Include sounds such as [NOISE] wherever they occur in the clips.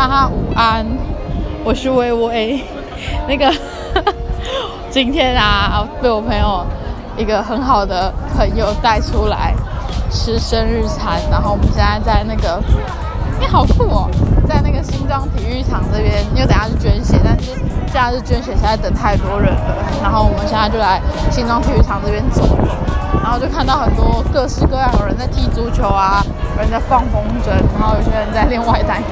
大家午安，我是微微。那个 [LAUGHS] 今天啊，被我朋友一个很好的朋友带出来吃生日餐，然后我们现在在那个，哎，好酷哦，在那个新庄体育场这边，因为等下是捐血，但是现在是捐血，现在等太多人了，然后我们现在就来新庄体育场这边走，然后就看到很多各式各样的人在踢足球啊，人在放风筝，然后有些人在练外单，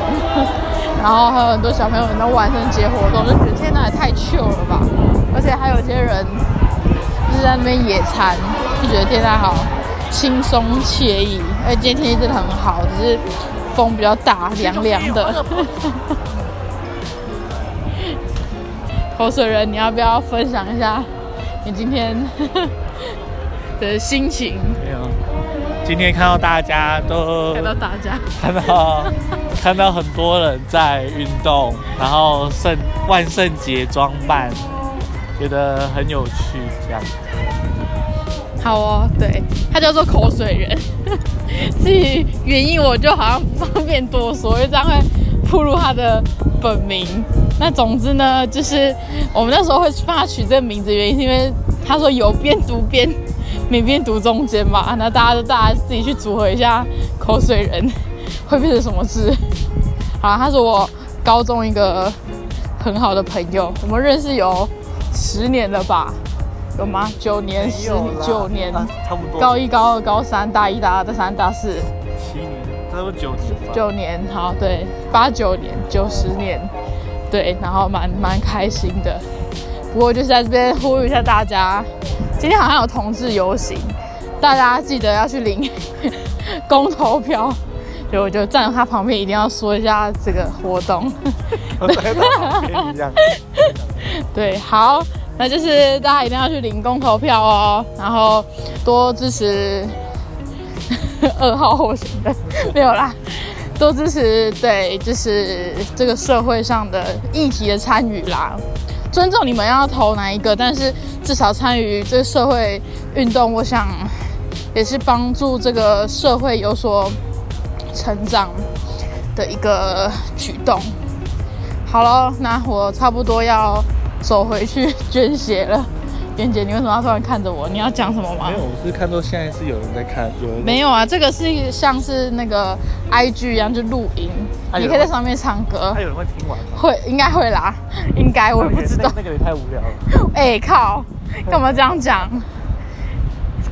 然后还有很多小朋友在万圣节活动，就觉得天哪，也太糗了吧！而且还有些人就是在那边野餐，就觉得天哪，好轻松惬意。而今天天气真的很好，只是风比较大，凉凉的。[LAUGHS] 口水人，你要不要分享一下你今天 [LAUGHS] 的心情？今天看到大家都看到大家，看到 [LAUGHS] 看到很多人在运动，然后圣万圣节装扮，觉得很有趣，这样。好哦，对，他叫做口水人。[LAUGHS] 至于原因，我就好像不方便多说，因为这样会暴露他的本名。那总之呢，就是我们那时候会帮他取这个名字，原因是因为他说有边读边，没边读中间吧。那大家就大家自己去组合一下，口水人会变成什么字？好，他是我高中一个很好的朋友，我们认识有十年了吧？有吗？九年、十九年，差不多。高一、高二、高三、大一、大二、大三、大四，七年，差不多九年。九年，好，对，八九年，九十年，对，然后蛮蛮开心的。不过就是在这边呼吁一下大家，今天好像有同志游行，大家记得要去领 [LAUGHS] 公投票。所以我就站在他旁边，一定要说一下这个活动。[LAUGHS] [LAUGHS] 对，好，那就是大家一定要去领公投票哦，然后多支持二号候选人，没有啦，多支持对，就是这个社会上的议题的参与啦。尊重你们要投哪一个，但是至少参与这社会运动，我想也是帮助这个社会有所成长的一个举动。好了，那我差不多要走回去捐血了。袁姐，你为什么要突然看着我？你要讲什么吗没？有，我是看到现在是有人在看，有人没有啊，这个是像是那个 IG 一样，就录音，啊你可以在上面唱歌他，有人会听完吗？会应该会啦，应该我也不知道。那个也太无聊了。[LAUGHS] 哎、靠，干嘛这样讲？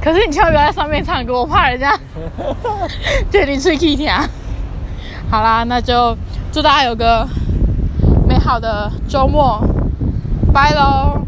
可是你千万不要在上面唱歌，我怕人家 [LAUGHS] 觉得你吹 K 听。好啦，那就祝大家有个美好的周末，拜喽。